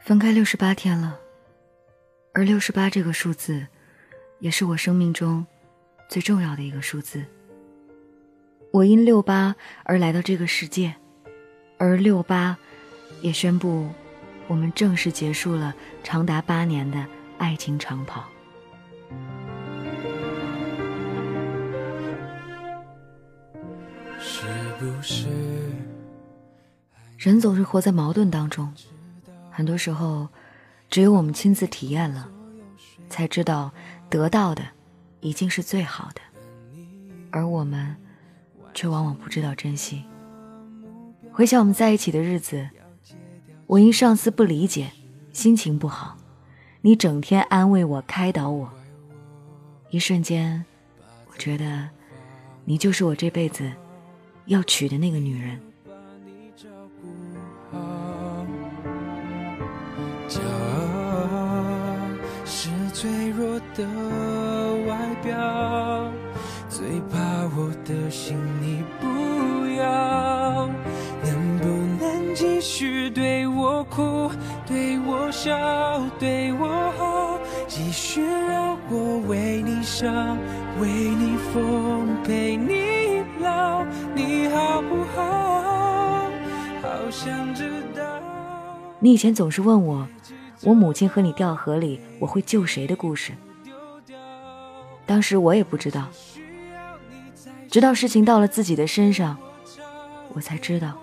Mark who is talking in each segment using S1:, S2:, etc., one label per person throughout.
S1: 分开六十八天了，而六十八这个数字，也是我生命中最重要的一个数字。我因六八而来到这个世界，而六八也宣布，我们正式结束了长达八年的爱情长跑。是不是？人总是活在矛盾当中，很多时候，只有我们亲自体验了，才知道得到的已经是最好的，而我们却往往不知道珍惜。回想我们在一起的日子，我因上司不理解，心情不好，你整天安慰我、开导我，一瞬间，我觉得你就是我这辈子要娶的那个女人。的外表，最怕我的心你不要。能不能继续对我哭，对我笑，对我好？继续让我为你伤，为你疯，陪你老。你好不好？好想知道。你以前总是问我，我母亲和你掉河里，我会救谁的故事。当时我也不知道，直到事情到了自己的身上，我才知道。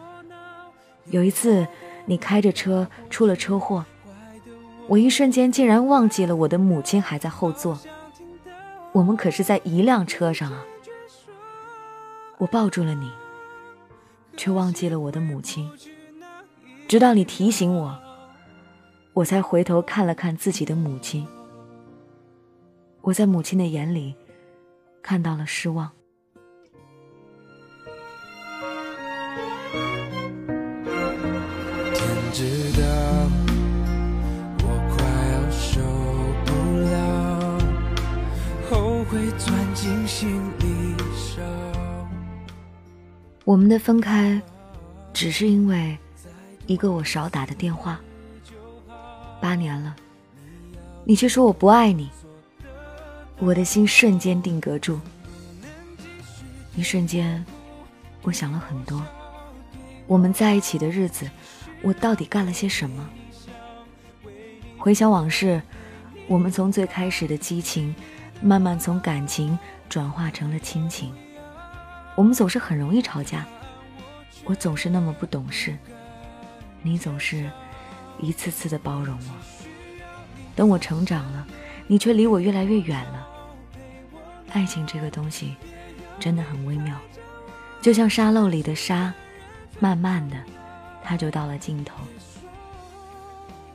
S1: 有一次，你开着车出了车祸，我一瞬间竟然忘记了我的母亲还在后座。我们可是在一辆车上啊！我抱住了你，却忘记了我的母亲。直到你提醒我，我才回头看了看自己的母亲。我在母亲的眼里看到了失望。天知道，我快要受不了，后悔钻进心里烧。我们的分开，只是因为一个我少打的电话。八年了，你却说我不爱你。我的心瞬间定格住，一瞬间，我想了很多。我们在一起的日子，我到底干了些什么？回想往事，我们从最开始的激情，慢慢从感情转化成了亲情。我们总是很容易吵架，我总是那么不懂事，你总是一次次的包容我。等我成长了。你却离我越来越远了。爱情这个东西，真的很微妙，就像沙漏里的沙，慢慢的，它就到了尽头。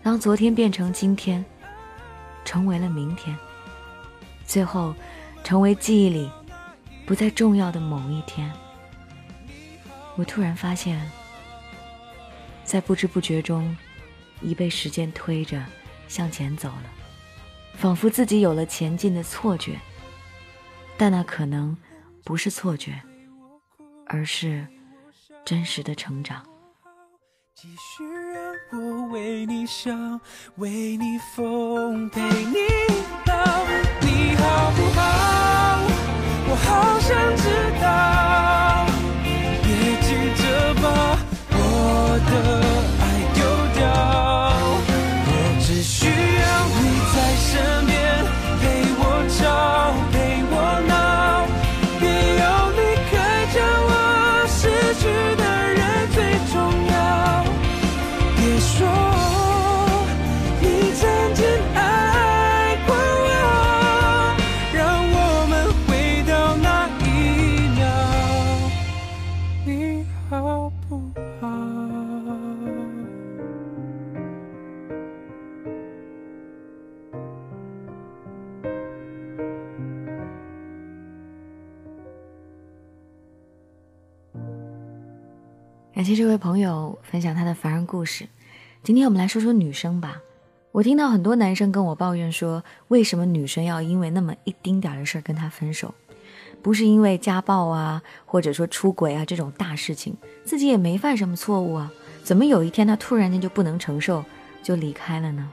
S1: 当昨天变成今天，成为了明天，最后，成为记忆里不再重要的某一天，我突然发现，在不知不觉中，已被时间推着向前走了。仿佛自己有了前进的错觉，但那可能不是错觉，而是真实的成长。继续让我为你想，为你疯，陪你老，你好不感谢这位朋友分享他的凡人故事。今天我们来说说女生吧。我听到很多男生跟我抱怨说，为什么女生要因为那么一丁点的事儿跟他分手？不是因为家暴啊，或者说出轨啊这种大事情，自己也没犯什么错误啊，怎么有一天他突然间就不能承受，就离开了呢？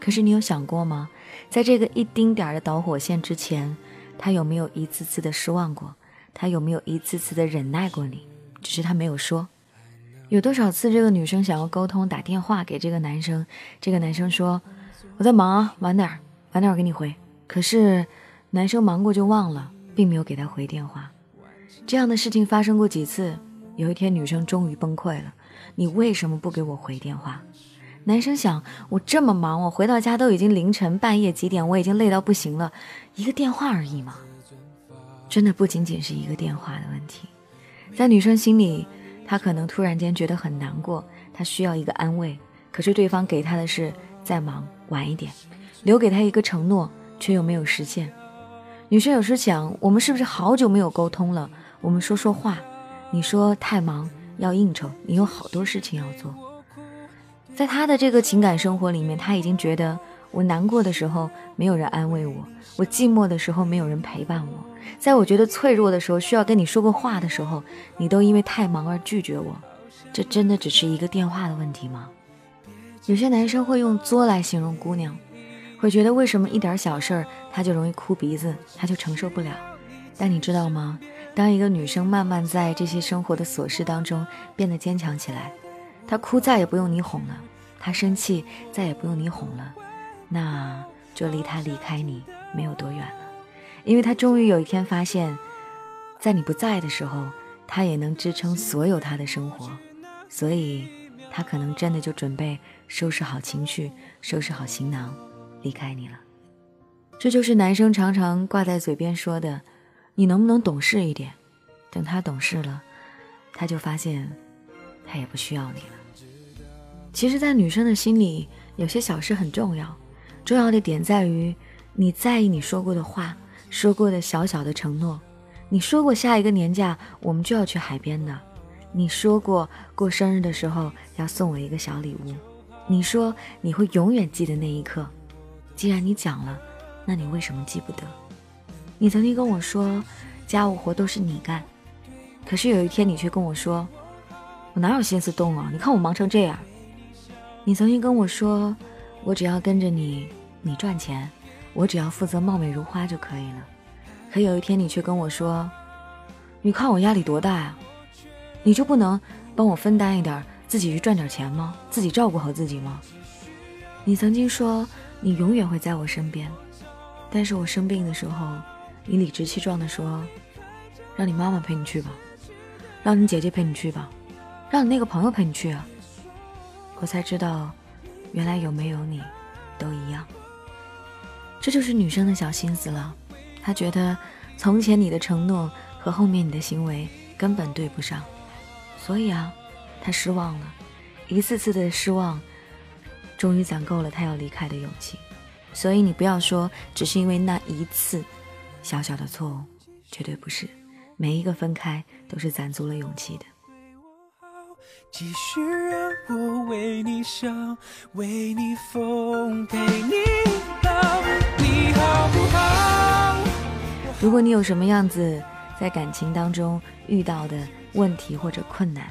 S1: 可是你有想过吗？在这个一丁点儿的导火线之前，他有没有一次次的失望过？他有没有一次次的忍耐过你？只是他没有说。有多少次这个女生想要沟通，打电话给这个男生，这个男生说我在忙，晚点，晚点儿给你回。可是男生忙过就忘了，并没有给他回电话。这样的事情发生过几次？有一天女生终于崩溃了，你为什么不给我回电话？男生想，我这么忙，我回到家都已经凌晨半夜几点，我已经累到不行了，一个电话而已嘛。真的不仅仅是一个电话的问题，在女生心里，他可能突然间觉得很难过，他需要一个安慰，可是对方给他的是再忙晚一点，留给他一个承诺，却又没有实现。女生有时想，我们是不是好久没有沟通了？我们说说话。你说太忙要应酬，你有好多事情要做。在他的这个情感生活里面，他已经觉得我难过的时候没有人安慰我，我寂寞的时候没有人陪伴我，在我觉得脆弱的时候需要跟你说个话的时候，你都因为太忙而拒绝我。这真的只是一个电话的问题吗？有些男生会用作来形容姑娘，会觉得为什么一点小事儿他就容易哭鼻子，他就承受不了。但你知道吗？当一个女生慢慢在这些生活的琐事当中变得坚强起来，她哭再也不用你哄了，她生气再也不用你哄了，那就离她离开你没有多远了，因为他终于有一天发现，在你不在的时候，他也能支撑所有他的生活，所以他可能真的就准备收拾好情绪，收拾好行囊，离开你了。这就是男生常常挂在嘴边说的。你能不能懂事一点？等他懂事了，他就发现，他也不需要你了。其实，在女生的心里，有些小事很重要。重要的点在于，你在意你说过的话，说过的小小的承诺。你说过下一个年假我们就要去海边的，你说过过生日的时候要送我一个小礼物，你说你会永远记得那一刻。既然你讲了，那你为什么记不得？你曾经跟我说，家务活都是你干，可是有一天你却跟我说，我哪有心思动啊？你看我忙成这样。你曾经跟我说，我只要跟着你，你赚钱，我只要负责貌美如花就可以了。可有一天你却跟我说，你看我压力多大呀？你就不能帮我分担一点，自己去赚点钱吗？自己照顾好自己吗？你曾经说你永远会在我身边，但是我生病的时候。你理直气壮地说：“让你妈妈陪你去吧，让你姐姐陪你去吧，让你那个朋友陪你去啊。”我才知道，原来有没有你，都一样。这就是女生的小心思了。她觉得从前你的承诺和后面你的行为根本对不上，所以啊，她失望了，一次次的失望，终于攒够了她要离开的勇气。所以你不要说只是因为那一次。小小的错误，绝对不是。每一个分开，都是攒足了勇气的。继续让我为你笑，为你疯，陪你老，你好不好？如果你有什么样子在感情当中遇到的问题或者困难，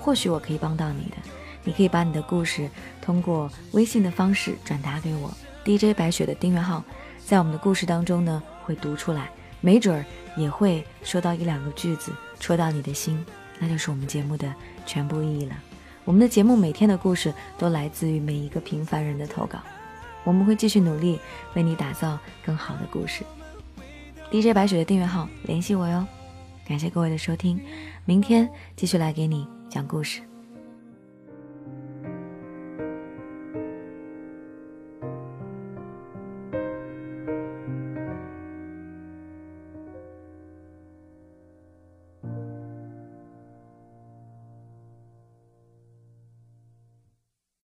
S1: 或许我可以帮到你的。你可以把你的故事通过微信的方式转达给我，DJ 白雪的订阅号，在我们的故事当中呢。会读出来，没准儿也会说到一两个句子，戳到你的心，那就是我们节目的全部意义了。我们的节目每天的故事都来自于每一个平凡人的投稿，我们会继续努力为你打造更好的故事。DJ 白雪的订阅号联系我哟，感谢各位的收听，明天继续来给你讲故事。